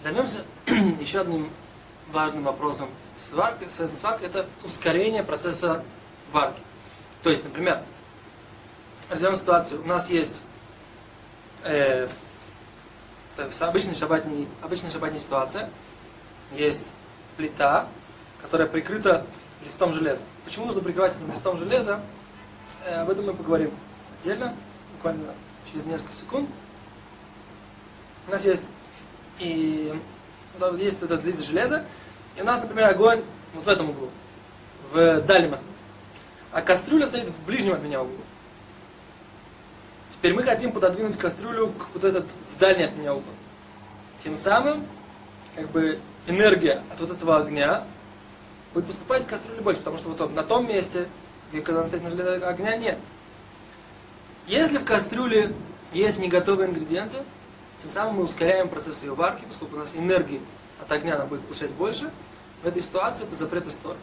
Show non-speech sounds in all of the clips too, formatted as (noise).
Займемся (clears throat) еще одним важным вопросом сварки, связанным с варкой, это ускорение процесса варки. То есть, например, возьмем ситуацию, у нас есть э, обычная шабатная, обычная шабатная ситуация, есть плита, которая прикрыта листом железа. Почему нужно прикрывать этим листом железа? Э, об этом мы поговорим отдельно, буквально через несколько секунд. У нас есть и есть этот лист железа, и у нас, например, огонь вот в этом углу, в дальнем окне. А кастрюля стоит в ближнем от меня углу. Теперь мы хотим пододвинуть кастрюлю к вот этот в дальний от меня угол. Тем самым, как бы энергия от вот этого огня будет поступать в кастрюлю больше, потому что вот на том месте, где когда она стоит на железо, огня нет. Если в кастрюле есть не готовые ингредиенты, тем самым мы ускоряем процесс ее варки, поскольку у нас энергии от огня она будет получать больше. В этой ситуации это запрет истории.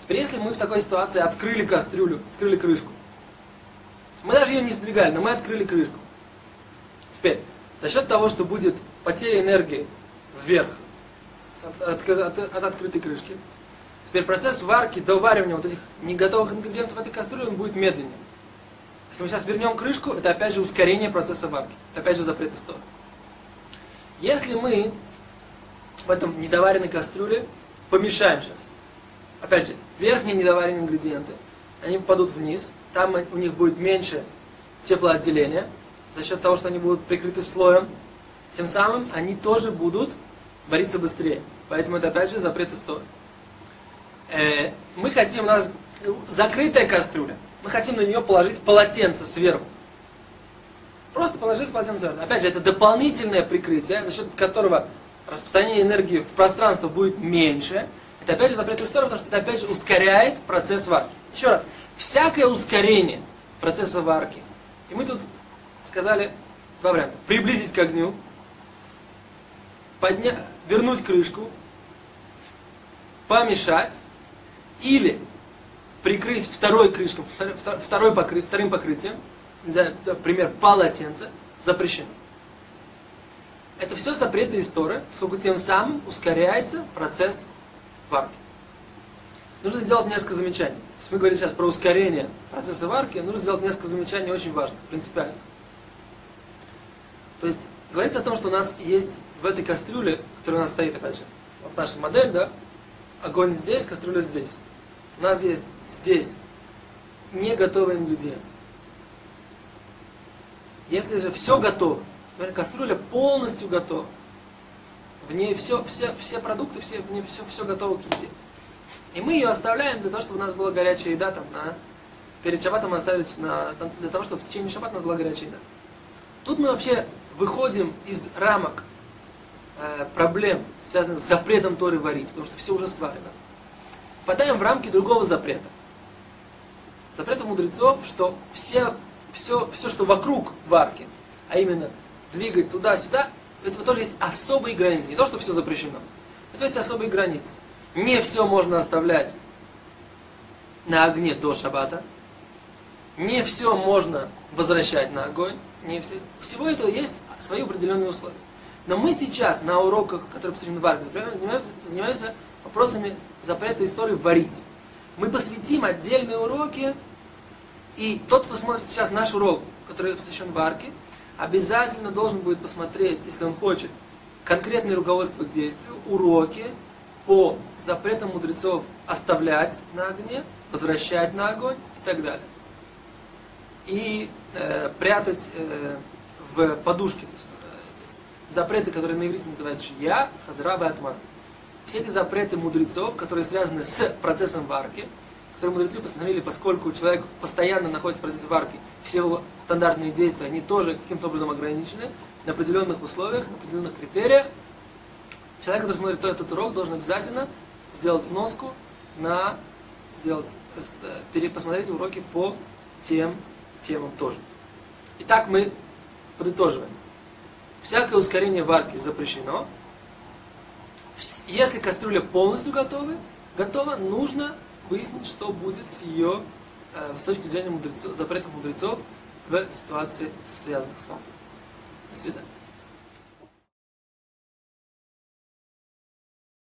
Теперь, если мы в такой ситуации открыли кастрюлю, открыли крышку, мы даже ее не сдвигали, но мы открыли крышку. Теперь, за счет того, что будет потеря энергии вверх от, от, от, от открытой крышки, теперь процесс варки, доваривания вот этих неготовых ингредиентов в этой кастрюле, он будет медленнее. Если мы сейчас вернем крышку, это опять же ускорение процесса варки. Это опять же запрет истории. Если мы в этом недоваренной кастрюле помешаем сейчас, опять же, верхние недоваренные ингредиенты, они попадут вниз, там у них будет меньше теплоотделения, за счет того, что они будут прикрыты слоем, тем самым они тоже будут вариться быстрее. Поэтому это опять же запрет истории. Э, мы хотим, у нас закрытая кастрюля, мы хотим на нее положить полотенце сверху. Просто положить полотенце сверху. Опять же, это дополнительное прикрытие, за счет которого распространение энергии в пространство будет меньше. Это опять же запрет истории, потому что это опять же ускоряет процесс варки. Еще раз, всякое ускорение процесса варки, и мы тут сказали два варианта. Приблизить к огню, подня... вернуть крышку, помешать, или прикрыть второй крышкой, второй покры, вторым покрытием, например, полотенце, запрещено. Это все запреты истории, поскольку тем самым ускоряется процесс варки. Нужно сделать несколько замечаний. То есть мы говорим сейчас про ускорение процесса варки, нужно сделать несколько замечаний очень важных, принципиальных. То есть говорится о том, что у нас есть в этой кастрюле, которая у нас стоит, опять же, вот наша модель, да, огонь здесь, кастрюля здесь. У нас есть здесь не готовый ингредиент. Если же все готово, например, кастрюля полностью готова, в ней все, все, все продукты, все, в ней все, все готово к еде. И мы ее оставляем для того, чтобы у нас была горячая еда там, на, перед шабатом мы оставили на, для того, чтобы в течение шабата у нас была горячая еда. Тут мы вообще выходим из рамок э, проблем, связанных с запретом Торы варить, потому что все уже сварено. Попадаем в рамки другого запрета запрета мудрецов, что все, все, все, что вокруг варки, а именно двигать туда-сюда, этого тоже есть особые границы. Не то, что все запрещено. Это есть особые границы. Не все можно оставлять на огне до шабата. Не все можно возвращать на огонь. Не все. Всего этого есть свои определенные условия. Но мы сейчас на уроках, которые посвящены варке, занимаемся вопросами запрета истории варить. Мы посвятим отдельные уроки и тот, кто смотрит сейчас наш урок, который посвящен варке, обязательно должен будет посмотреть, если он хочет, конкретные руководства к действию, уроки по запретам мудрецов оставлять на огне, возвращать на огонь и так далее. И э, прятать э, в подушке. То есть, э, то есть, запреты, которые на иврите называют шия, хазра и атман. Все эти запреты мудрецов, которые связаны с процессом варки, которые мудрецы постановили, поскольку человек постоянно находится в процессе варки, все его стандартные действия, они тоже каким-то образом ограничены на определенных условиях, на определенных критериях. Человек, который смотрит этот урок, должен обязательно сделать сноску на сделать, э, посмотреть уроки по тем темам тоже. Итак, мы подытоживаем. Всякое ускорение варки запрещено. Если кастрюля полностью готова, готова, нужно выяснить, что будет с ее, э, с точки зрения мудрецов, запретов мудрецов в ситуации, связанных с вами. До свидания.